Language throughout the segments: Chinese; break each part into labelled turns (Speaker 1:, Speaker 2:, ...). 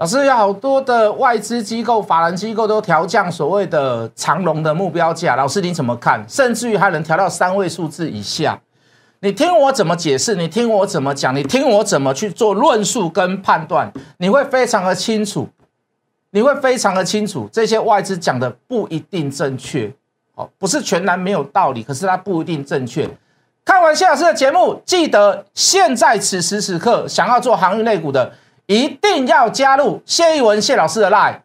Speaker 1: 老师有好多的外资机构、法人机构都调降所谓的长龙的目标价，老师你怎么看？甚至于还能调到三位数字以下。你听我怎么解释？你听我怎么讲？你听我怎么去做论述跟判断？你会非常的清楚，你会非常的清楚，这些外资讲的不一定正确，哦，不是全然没有道理，可是它不一定正确。看完谢老师的节目，记得现在此时此刻想要做航运类股的。一定要加入谢一文谢老师的 live。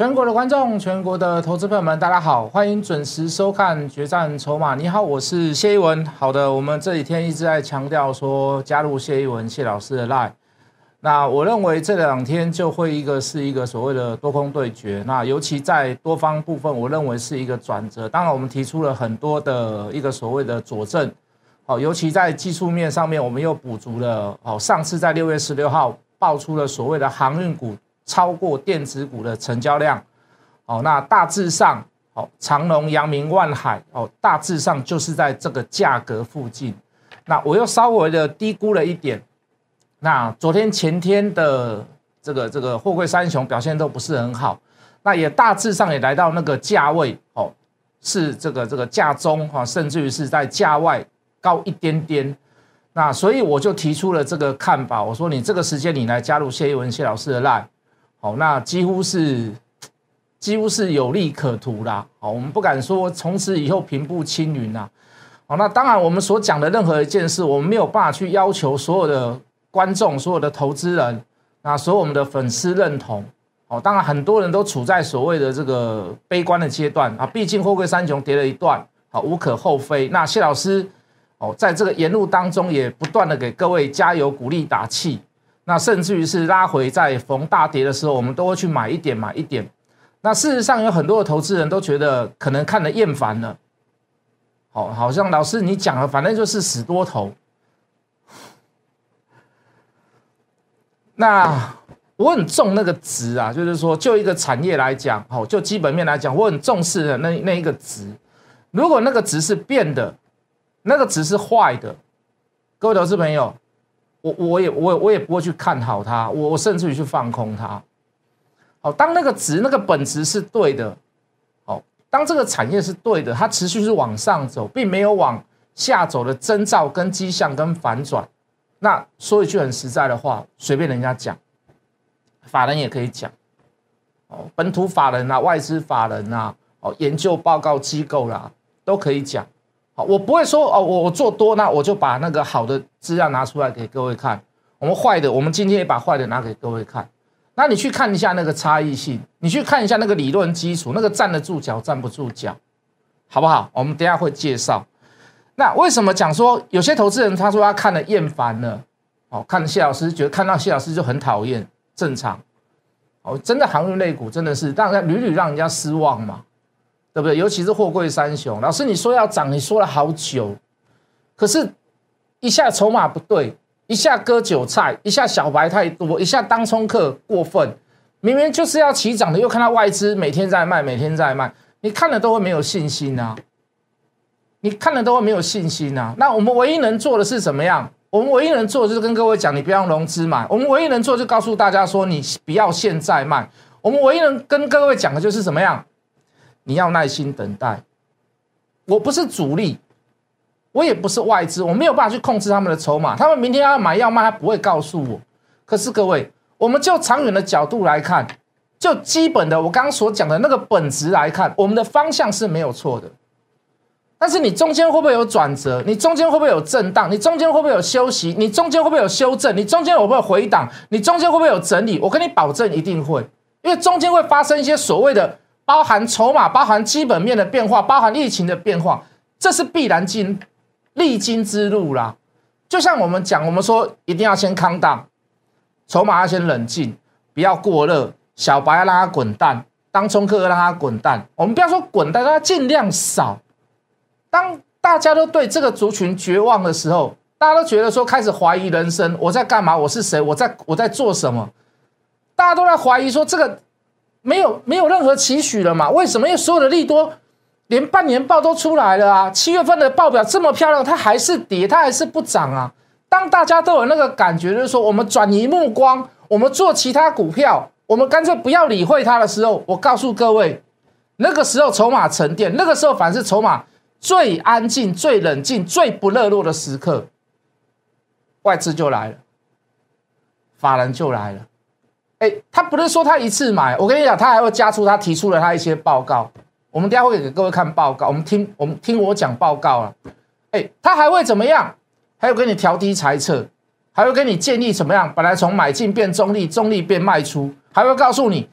Speaker 1: 全国的观众，全国的投资朋友们，大家好，欢迎准时收看《决战筹码》。你好，我是谢一文。好的，我们这几天一直在强调说加入谢一文谢老师的 line。那我认为这两天就会一个是一个所谓的多空对决。那尤其在多方部分，我认为是一个转折。当然，我们提出了很多的一个所谓的佐证。好，尤其在技术面上面，我们又补足了。好，上次在六月十六号爆出了所谓的航运股。超过电子股的成交量，哦，那大致上，哦，长隆、阳明、万海，哦，大致上就是在这个价格附近。那我又稍微的低估了一点。那昨天、前天的这个这个货柜三雄表现都不是很好，那也大致上也来到那个价位，哦，是这个这个价中哈，甚至于是在价外高一点点。那所以我就提出了这个看法，我说你这个时间你来加入谢一文谢老师的 line。好，那几乎是几乎是有利可图啦。好，我们不敢说从此以后平步青云呐。好，那当然我们所讲的任何一件事，我们没有办法去要求所有的观众、所有的投资人，那所有我们的粉丝认同。哦，当然很多人都处在所谓的这个悲观的阶段啊。毕竟货柜三雄跌了一段，好无可厚非。那谢老师哦，在这个沿路当中也不断的给各位加油鼓励打气。那甚至于是拉回在逢大跌的时候，我们都会去买一点买一点。那事实上有很多的投资人都觉得可能看得厌烦了，好，好像老师你讲了，反正就是死多头。那我很重那个值啊，就是说就一个产业来讲，好，就基本面来讲，我很重视的那那一个值。如果那个值是变的，那个值是坏的，各位投资朋友。我我也我我也不会去看好它，我我甚至于去放空它。好，当那个值那个本质是对的，好，当这个产业是对的，它持续是往上走，并没有往下走的征兆跟迹象跟反转。那说一句很实在的话，随便人家讲，法人也可以讲，哦，本土法人啊，外资法人啊，哦，研究报告机构啦，都可以讲。我不会说哦，我我做多，那我就把那个好的资料拿出来给各位看。我们坏的，我们今天也把坏的拿给各位看。那你去看一下那个差异性，你去看一下那个理论基础，那个站得住脚，站不住脚，好不好？我们等下会介绍。那为什么讲说有些投资人他说他看了厌烦了？哦，看谢老师觉得看到谢老师就很讨厌，正常。哦，真的航运类股真的是让人屡屡让人家失望嘛。对不对？尤其是货柜三雄，老师你说要涨，你说了好久，可是，一下筹码不对，一下割韭菜，一下小白太多，一下当冲客过分，明明就是要起涨的，又看到外资每天在卖，每天在卖，你看了都会没有信心啊！你看了都会没有信心啊！那我们唯一能做的是怎么样？我们唯一能做的就是跟各位讲，你不要融资买。我们唯一能做就告诉大家说，你不要现在卖。我们唯一能跟各位讲的就是怎么样？你要耐心等待，我不是主力，我也不是外资，我没有办法去控制他们的筹码。他们明天要买要卖，他不会告诉我。可是各位，我们就长远的角度来看，就基本的我刚刚所讲的那个本质来看，我们的方向是没有错的。但是你中间会不会有转折？你中间会不会有震荡？你中间会不会有休息？你中间会不会有修正？你中间会不会回档？你中间会不会有整理？我跟你保证一定会，因为中间会发生一些所谓的。包含筹码，包含基本面的变化，包含疫情的变化，这是必然经历经之路啦。就像我们讲，我们说一定要先康档，筹码要先冷静，不要过热，小白要让它滚蛋，当冲客让它滚蛋。我们不要说滚蛋，让它尽量少。当大家都对这个族群绝望的时候，大家都觉得说开始怀疑人生，我在干嘛？我是谁？我在我在做什么？大家都在怀疑说这个没有没有任何期许了嘛？为什么？因为所有的利多连半年报都出来了啊，七月份的报表这么漂亮，它还是跌，它还是不涨啊。当大家都有那个感觉，就是说我们转移目光，我们做其他股票，我们干脆不要理会它的时候，我告诉各位，那个时候筹码沉淀，那个时候反是筹码最安静、最冷静、最不热络的时刻，外资就来了，法人就来了。哎，他不是说他一次买，我跟你讲，他还会加出他提出了他一些报告，我们等下会给各位看报告，我们听我们听我讲报告了。哎，他还会怎么样？还有给你调低猜测，还会给你建议怎么样？本来从买进变中立，中立变卖出，还会告诉你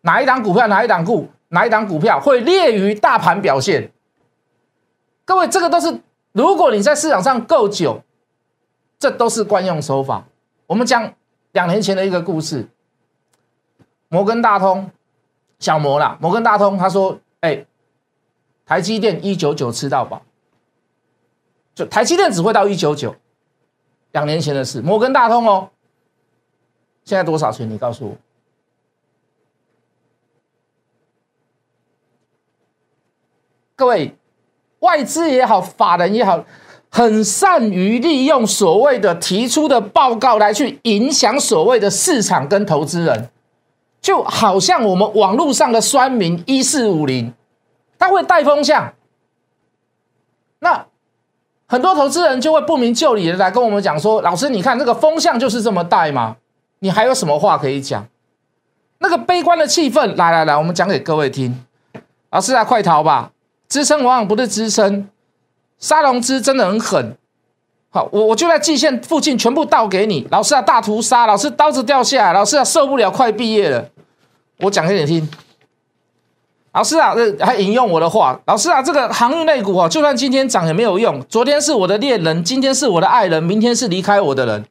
Speaker 1: 哪一档股票、哪一档股、哪一档股票会劣于大盘表现。各位，这个都是如果你在市场上够久，这都是惯用手法。我们讲两年前的一个故事。摩根大通，小摩啦，摩根大通他说：“哎，台积电一九九吃到饱，就台积电只会到一九九，两年前的事。摩根大通哦，现在多少钱？你告诉我。各位，外资也好，法人也好，很善于利用所谓的提出的报告来去影响所谓的市场跟投资人。”就好像我们网络上的酸民一四五零，他会带风向，那很多投资人就会不明就里的来跟我们讲说：“老师，你看这个风向就是这么带吗？你还有什么话可以讲？”那个悲观的气氛，来来来，我们讲给各位听。老师啊，快逃吧！支撑往往不是支撑，沙龙资真的很狠。好，我我就在蓟县附近全部倒给你。老师啊，大屠杀！老师刀子掉下来！老师啊，受不了，快毕业了。我讲给你听。老师啊，这还引用我的话。老师啊，这个航运类股啊，就算今天涨也没有用。昨天是我的恋人，今天是我的爱人，明天是离开我的人。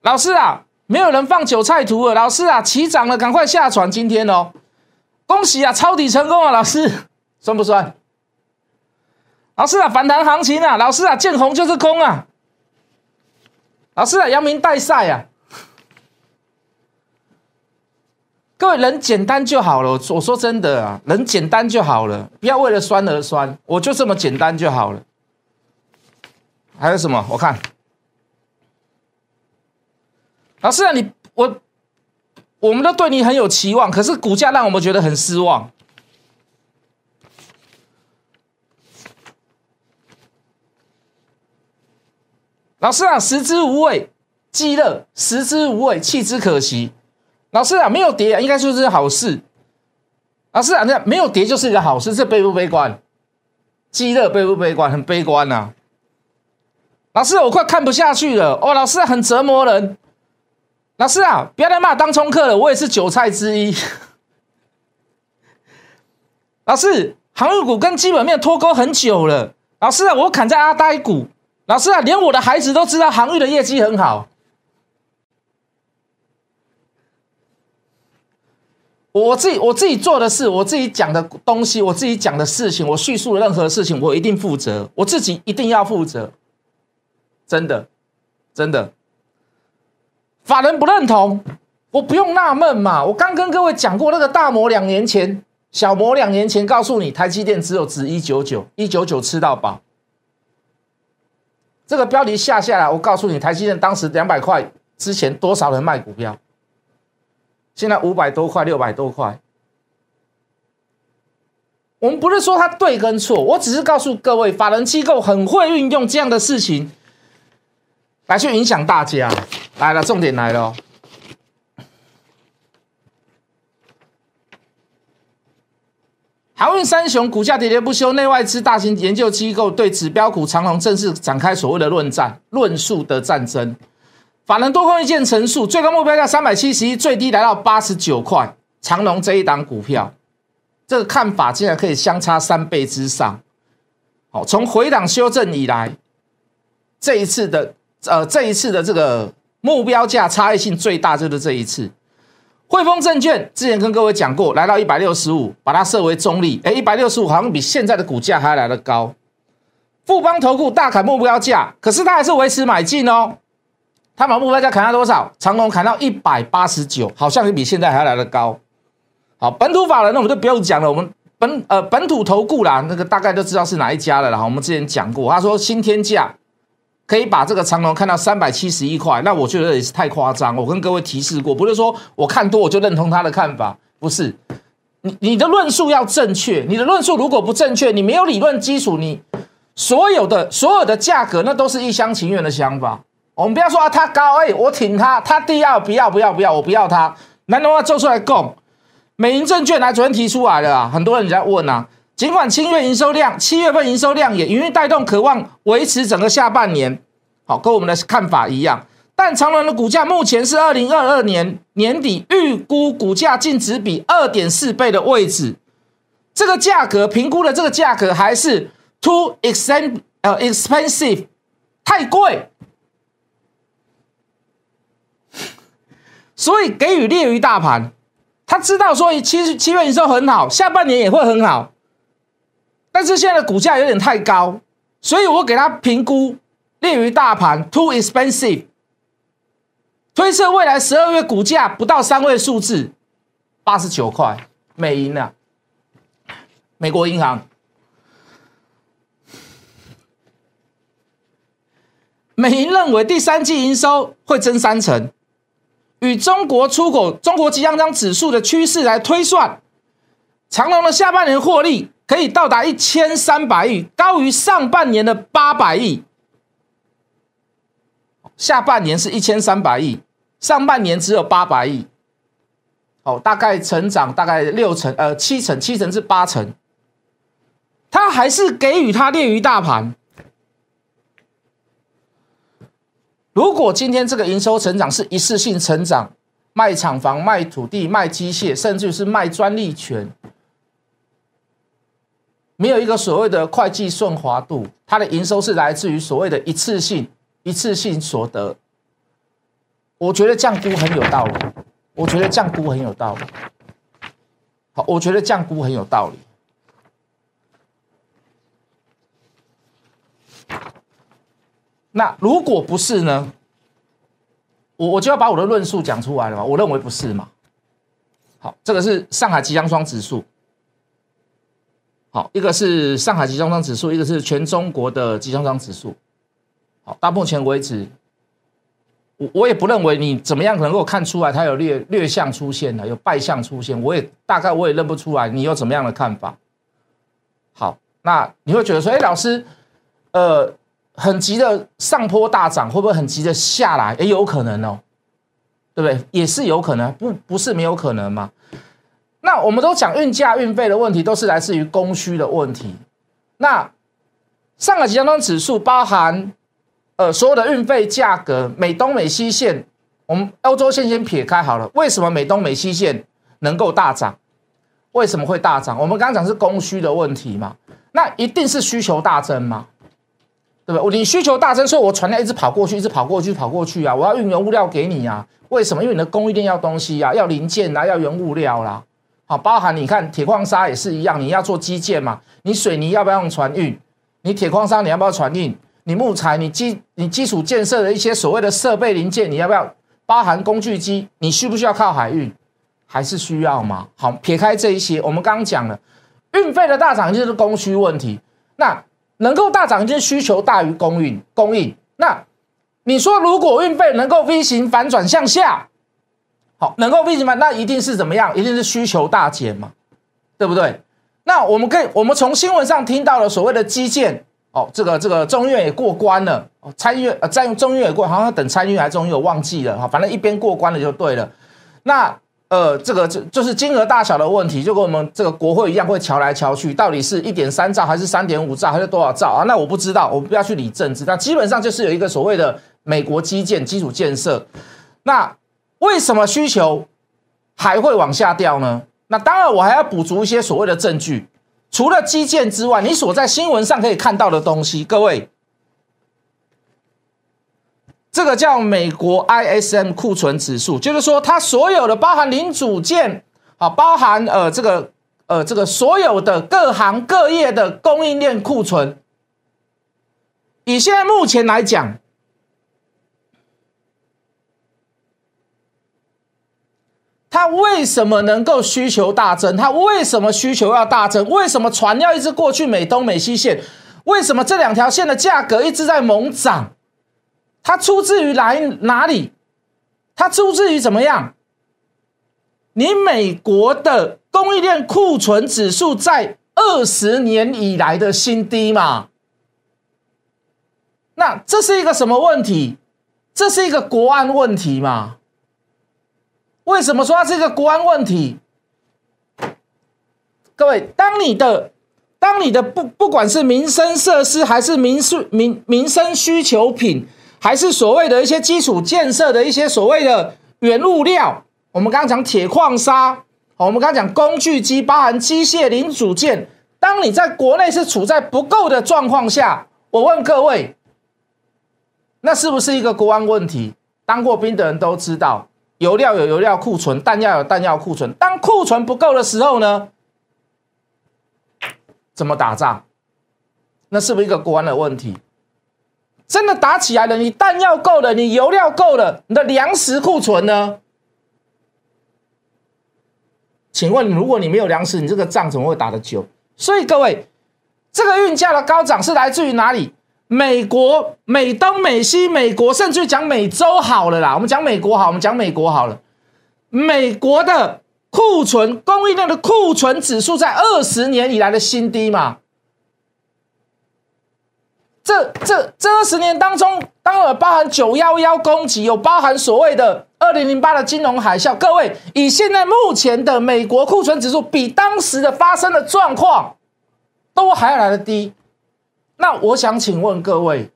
Speaker 1: 老师啊，没有人放韭菜图了。老师啊，起涨了，赶快下船。今天哦，恭喜啊，抄底成功啊！老师，算不算？老师啊，反弹行情啊！老师啊，见红就是空啊！老师啊，阳明带赛啊！各位人简单就好了，我说真的啊，人简单就好了，不要为了酸而酸，我就这么简单就好了。还有什么？我看，老师啊，你我我们都对你很有期望，可是股价让我们觉得很失望。老师啊，食之无味，饥乐；食之无味，弃之可惜。老师啊，没有跌啊，应该说是好事。老师啊，那没有跌就是一个好事，这悲不悲观？饥乐悲不悲观？很悲观呐。老师，我快看不下去了。哦，老师很折磨人。老师啊，不要再骂当冲客了，我也是韭菜之一。老师，航运股跟基本面脱钩很久了。老师啊，我砍在阿呆股。老师啊，连我的孩子都知道航运的业绩很好。我自己我自己做的事，我自己讲的东西，我自己讲的事情，我叙述的任何事情，我一定负责，我自己一定要负责。真的，真的。法人不认同，我不用纳闷嘛。我刚跟各位讲过，那个大摩两年前，小摩两年前告诉你，台积电只有值一九九，一九九吃到饱。这个标题下下来，我告诉你，台积电当时两百块之前多少人卖股票？现在五百多块、六百多块。我们不是说它对跟错，我只是告诉各位，法人机构很会运用这样的事情来去影响大家。来了，重点来了。航运三雄股价跌跌不休，内外资大型研究机构对指标股长隆正式展开所谓的论战、论述的战争。法人多空意见陈述，最高目标价三百七十一，最低来到八十九块。长隆这一档股票，这个看法竟然可以相差三倍之上。好，从回档修正以来，这一次的呃，这一次的这个目标价差异性最大就是这一次。汇丰证券之前跟各位讲过，来到一百六十五，把它设为中立。哎，一百六十五好像比现在的股价还来得高。富邦投顾大砍目标价，可是它还是维持买进哦。它把目标价砍到多少？长隆砍到一百八十九，好像也比现在还来得高。好，本土法人那我们就不用讲了，我们本呃本土投顾啦，那个大概都知道是哪一家了啦。我们之前讲过，他说新天价。可以把这个长龙看到三百七十一块，那我觉得也是太夸张。我跟各位提示过，不是说我看多我就认同他的看法，不是。你你的论述要正确，你的论述如果不正确，你没有理论基础，你所有的所有的价格那都是一厢情愿的想法。我们不要说啊，他高哎，我挺他，他低要不要不要不要，我不要他。难道要做出来供？美银证券来昨天提出来了啊，很多人在问啊。尽管七月营收量，七月份营收量也因为带动，渴望维持整个下半年，好，跟我们的看法一样。但长隆的股价目前是二零二二年年底预估股价净值比二点四倍的位置，这个价格评估的这个价格还是 too expensive，呃，expensive，太贵，所以给予劣于大盘。他知道说七七月营收很好，下半年也会很好。但是现在的股价有点太高，所以我给他评估劣于大盘，too expensive。推测未来十二月股价不到三位数字，八十九块美银啊，美国银行。美银认为第三季营收会增三成，与中国出口、中国即将将指数的趋势来推算，长隆的下半年获利。可以到达一千三百亿，高于上半年的八百亿。下半年是一千三百亿，上半年只有八百亿。哦，大概成长大概六成，呃，七成，七成至八成。他还是给予他劣于大盘。如果今天这个营收成长是一次性成长，卖厂房、卖土地、卖机械，甚至是卖专利权。没有一个所谓的会计顺滑度，它的营收是来自于所谓的一次性、一次性所得。我觉得降估很有道理，我觉得降估很有道理。好，我觉得降估很有道理。那如果不是呢？我我就要把我的论述讲出来了嘛？我认为不是嘛？好，这个是上海吉祥双指数。好，一个是上海集装箱指数，一个是全中国的集装箱指数。好，到目前为止，我我也不认为你怎么样能够看出来它有略略向出现了，有败相出现，我也大概我也认不出来，你有怎么样的看法？好，那你会觉得说，哎，老师，呃，很急的上坡大涨，会不会很急的下来？也有可能哦，对不对？也是有可能，不不是没有可能吗？那我们都讲运价、运费的问题，都是来自于供需的问题。那上海集装箱指数包含呃所有的运费价格，美东美西线，我们欧洲线先撇开好了。为什么美东美西线能够大涨？为什么会大涨？我们刚刚讲是供需的问题嘛？那一定是需求大增嘛？对不对？你需求大增，所以我船量一直跑过去，一直跑过去，跑过去啊！我要运原物料给你啊！为什么？因为你的供应链要东西啊，要零件啊，要原物料啦。好，包含你看铁矿砂也是一样，你要做基建嘛？你水泥要不要用船运？你铁矿砂你要不要船运？你木材、你基、你基础建设的一些所谓的设备零件，你要不要包含工具机？你需不需要靠海运？还是需要吗？好，撇开这一些，我们刚刚讲了，运费的大涨就是供需问题。那能够大涨就是需求大于供应，供应。那你说如果运费能够 V 型反转向下？好，能够为什么？那一定是怎么样？一定是需求大减嘛，对不对？那我们可以，我们从新闻上听到了所谓的基建，哦，这个这个中院也过关了，哦，参议呃，在中院也过，好像等参议还中院，我忘记了哈，反正一边过关了就对了。那呃，这个就就是金额大小的问题，就跟我们这个国会一样，会瞧来瞧去，到底是一点三兆还是三点五兆还是多少兆啊？那我不知道，我们不要去理政治。那基本上就是有一个所谓的美国基建基础建设，那。为什么需求还会往下掉呢？那当然，我还要补足一些所谓的证据。除了基建之外，你所在新闻上可以看到的东西，各位，这个叫美国 ISM 库存指数，就是说它所有的包含零组件，啊，包含呃这个呃这个所有的各行各业的供应链库存，以现在目前来讲，它为什么能够需求大增？它为什么需求要大增？为什么船要一直过去美东美西线？为什么这两条线的价格一直在猛涨？它出自于来哪里？它出自于怎么样？你美国的供应链库存指数在二十年以来的新低嘛？那这是一个什么问题？这是一个国安问题嘛？为什么说它是一个国安问题？各位，当你的当你的不不管是民生设施还是民需民民生需求品。还是所谓的一些基础建设的一些所谓的原物料，我们刚刚讲铁矿砂，我们刚刚讲工具机，包含机械零组件。当你在国内是处在不够的状况下，我问各位，那是不是一个国安问题？当过兵的人都知道，油料有油料库存，弹药有弹药库存。当库存不够的时候呢，怎么打仗？那是不是一个国安的问题？真的打起来了，你弹药够了，你油料够了，你的粮食库存呢？请问，如果你没有粮食，你这个仗怎么会打得久？所以各位，这个运价的高涨是来自于哪里？美国、美东、美西、美国，甚至讲美洲好了啦。我们讲美国好，我们讲美国好了。美国的库存供应量的库存指数在二十年以来的新低嘛？这这这二十年当中，当然包含九幺幺攻击，有包含所谓的二零零八的金融海啸。各位，以现在目前的美国库存指数，比当时的发生的状况都还要来的低。那我想请问各位，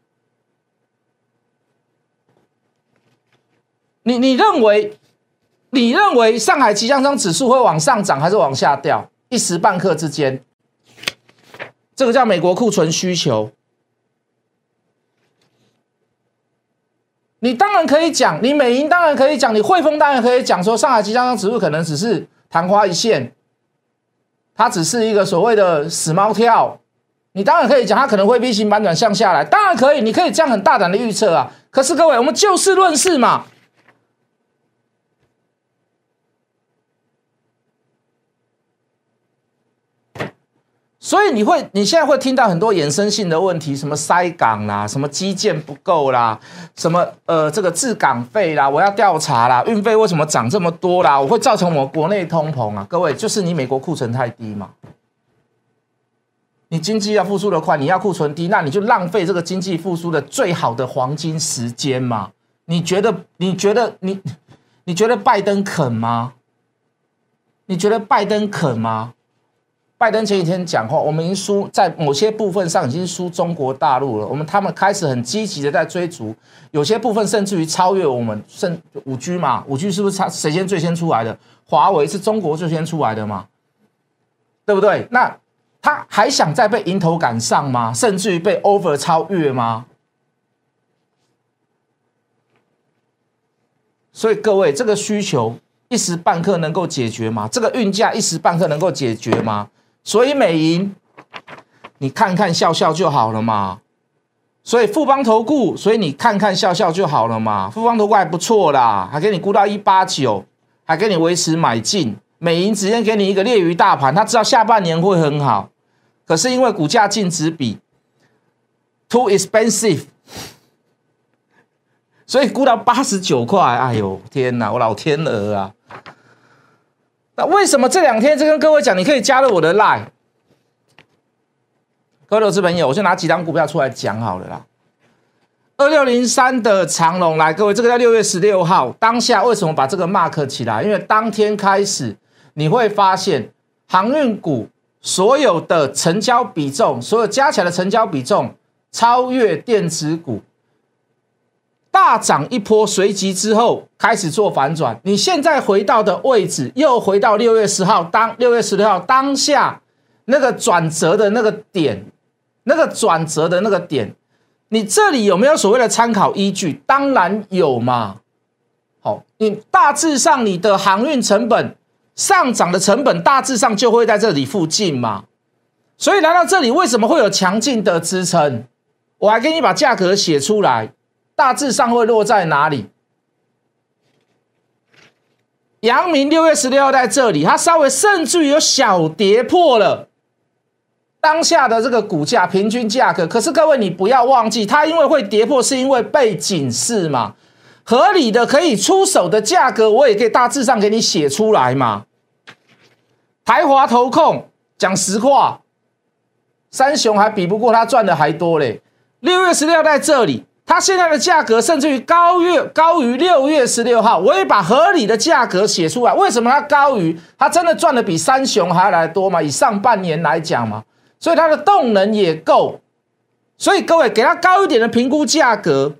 Speaker 1: 你你认为你认为上海集装箱指数会往上涨还是往下掉？一时半刻之间，这个叫美国库存需求。你当然可以讲，你美银当然可以讲，你汇丰当然可以讲，说上海即将上指数可能只是昙花一现，它只是一个所谓的死猫跳。你当然可以讲，它可能会 V 型反转向下来，当然可以，你可以这样很大胆的预测啊。可是各位，我们就事论事嘛。所以你会，你现在会听到很多衍生性的问题，什么塞港啦，什么基建不够啦，什么呃这个滞港费啦，我要调查啦，运费为什么涨这么多啦？我会造成我国内通膨啊？各位，就是你美国库存太低嘛？你经济要复苏的快，你要库存低，那你就浪费这个经济复苏的最好的黄金时间嘛？你觉得？你觉得你你觉得拜登肯吗？你觉得拜登肯吗？拜登前几天讲话，我们已经输在某些部分上已经输中国大陆了。我们他们开始很积极的在追逐，有些部分甚至于超越我们。甚五 G 嘛，五 G 是不是他谁先最先出来的？华为是中国最先出来的嘛？对不对？那他还想再被迎头赶上吗？甚至于被 over 超越吗？所以各位，这个需求一时半刻能够解决吗？这个运价一时半刻能够解决吗？所以美银，你看看笑笑就好了嘛。所以富邦投顾，所以你看看笑笑就好了嘛。富邦投顾还不错啦，还给你估到一八九，还给你维持买进。美银直接给你一个劣于大盘，他知道下半年会很好，可是因为股价净值比 too expensive，所以估到八十九块。哎呦天哪，我老天鹅啊！那为什么这两天就跟各位讲，你可以加入我的 line？各位投资朋友，我就拿几张股票出来讲好了啦。二六零三的长龙，来，各位，这个在六月十六号当下为什么把这个 mark 起来？因为当天开始你会发现航运股所有的成交比重，所有加起来的成交比重超越电子股。大涨一波，随即之后开始做反转。你现在回到的位置，又回到六月十号当六月十六号当下那个转折的那个点，那个转折的那个点，你这里有没有所谓的参考依据？当然有嘛。好，你大致上你的航运成本上涨的成本大致上就会在这里附近嘛。所以来到这里，为什么会有强劲的支撑？我还给你把价格写出来，大致上会落在哪里？阳明六月十六号在这里，它稍微甚至于有小跌破了当下的这个股价平均价格。可是各位，你不要忘记，它因为会跌破，是因为被警示嘛？合理的可以出手的价格，我也可以大致上给你写出来嘛。台华投控讲实话，三雄还比不过他赚的还多嘞。六月十六在这里。它现在的价格甚至于高于高于六月十六号，我也把合理的价格写出来。为什么它高于？它真的赚的比三雄还来多吗？以上半年来讲嘛，所以它的动能也够。所以各位给它高一点的评估价格，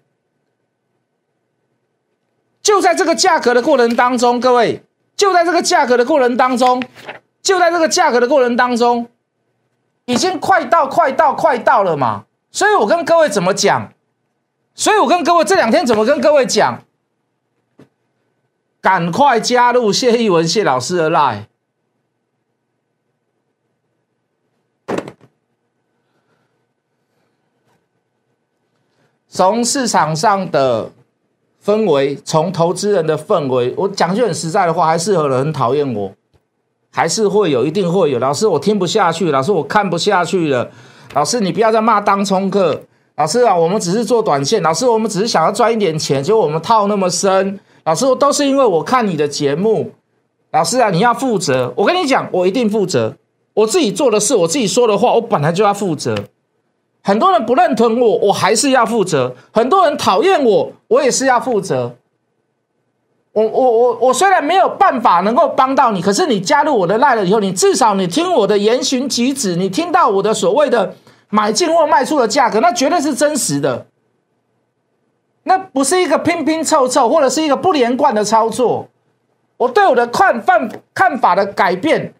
Speaker 1: 就在这个价格的过程当中，各位就在这个价格的过程当中，就在这个价格的过程当中，已经快到快到快到了嘛。所以我跟各位怎么讲？所以我跟各位这两天怎么跟各位讲？赶快加入谢逸文谢老师的 line。从市场上的氛围，从投资人的氛围，我讲句很实在的话，还是有人很讨厌我，还是会有，一定会有。老师，我听不下去，老师，我看不下去了。老师，你不要再骂当冲客。老师啊，我们只是做短线。老师，我们只是想要赚一点钱，结果我们套那么深。老师，都是因为我看你的节目。老师啊，你要负责。我跟你讲，我一定负责。我自己做的事，我自己说的话，我本来就要负责。很多人不认同我，我还是要负责。很多人讨厌我，我也是要负责。我我我我虽然没有办法能够帮到你，可是你加入我的赖了以后，你至少你听我的言行举止，你听到我的所谓的。买进或卖出的价格，那绝对是真实的，那不是一个拼拼凑凑，或者是一个不连贯的操作。我对我的看范看法的改变，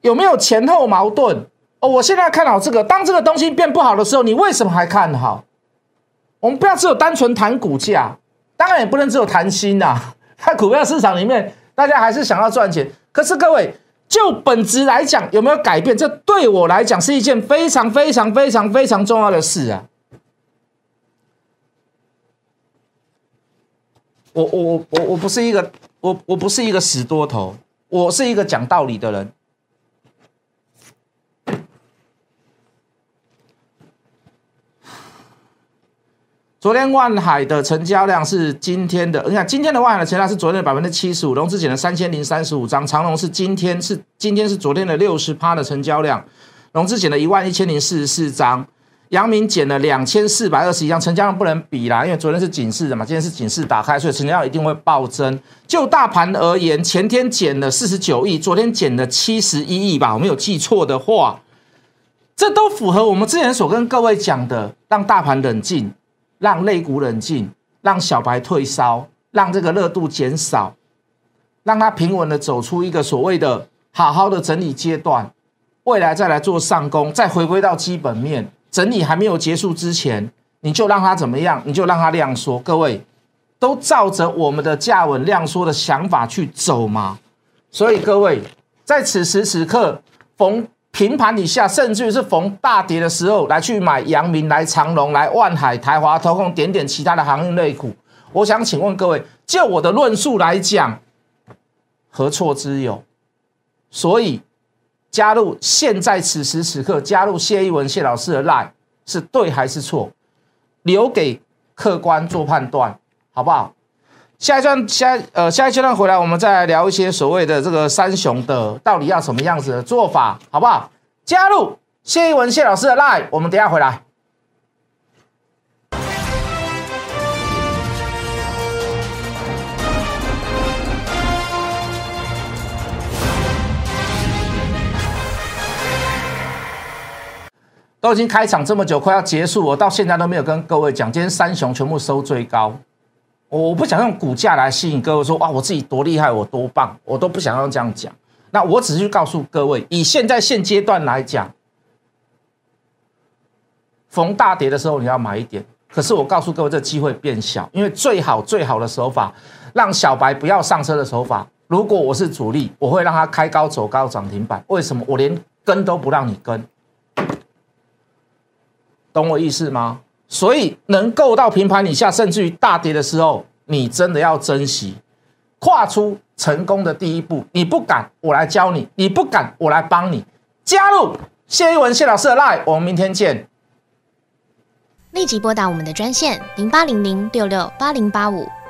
Speaker 1: 有没有前后矛盾？哦，我现在看好这个，当这个东西变不好的时候，你为什么还看好？我们不要只有单纯谈股价，当然也不能只有谈心呐。在股票市场里面，大家还是想要赚钱，可是各位。就本质来讲，有没有改变？这对我来讲是一件非常非常非常非常重要的事啊！我我我我我不是一个我我不是一个死多头，我是一个讲道理的人。昨天万海的成交量是今天的，你看今天的万海的成交量是昨天的百分之七十五，融资减了三千零三十五张，长隆是今天是今天是昨天的六十趴的成交量，融资减了一万一千零四十四张，阳明减了两千四百二十一张，成交量不能比啦，因为昨天是警示的嘛，今天是警示打开，所以成交量一定会暴增。就大盘而言，前天减了四十九亿，昨天减了七十一亿吧，我没有记错的话，这都符合我们之前所跟各位讲的，让大盘冷静。让肋骨冷静，让小白退烧，让这个热度减少，让它平稳的走出一个所谓的好好的整理阶段，未来再来做上攻，再回归到基本面，整理还没有结束之前，你就让它怎么样？你就让它量缩。各位都照着我们的价稳量缩的想法去走吗？所以各位在此时此刻逢。平盘以下，甚至于是逢大跌的时候来去买阳明、来长隆、来万海、台华、投控点点其他的航运类股。我想请问各位，就我的论述来讲，何错之有？所以加入现在此时此刻加入谢一文谢老师的 line 是对还是错？留给客观做判断，好不好？下一段下呃下一阶段回来，我们再来聊一些所谓的这个三雄的到底要什么样子的做法，好不好？加入谢一文谢老师的 line，我们等下回来。都已经开场这么久，快要结束，我到现在都没有跟各位讲，今天三雄全部收最高。我不想用股价来吸引各位说哇，我自己多厉害，我多棒，我都不想要这样讲。那我只是告诉各位，以现在现阶段来讲，逢大跌的时候你要买一点。可是我告诉各位，这机会变小，因为最好最好的手法，让小白不要上车的手法。如果我是主力，我会让他开高走高涨停板。为什么？我连跟都不让你跟，懂我意思吗？所以能够到平盘以下，甚至于大跌的时候，你真的要珍惜，跨出成功的第一步。你不敢，我来教你；你不敢，我来帮你。加入谢一文谢老师的 Line，我们明天见。
Speaker 2: 立即拨打我们的专线零八零零六六八零八五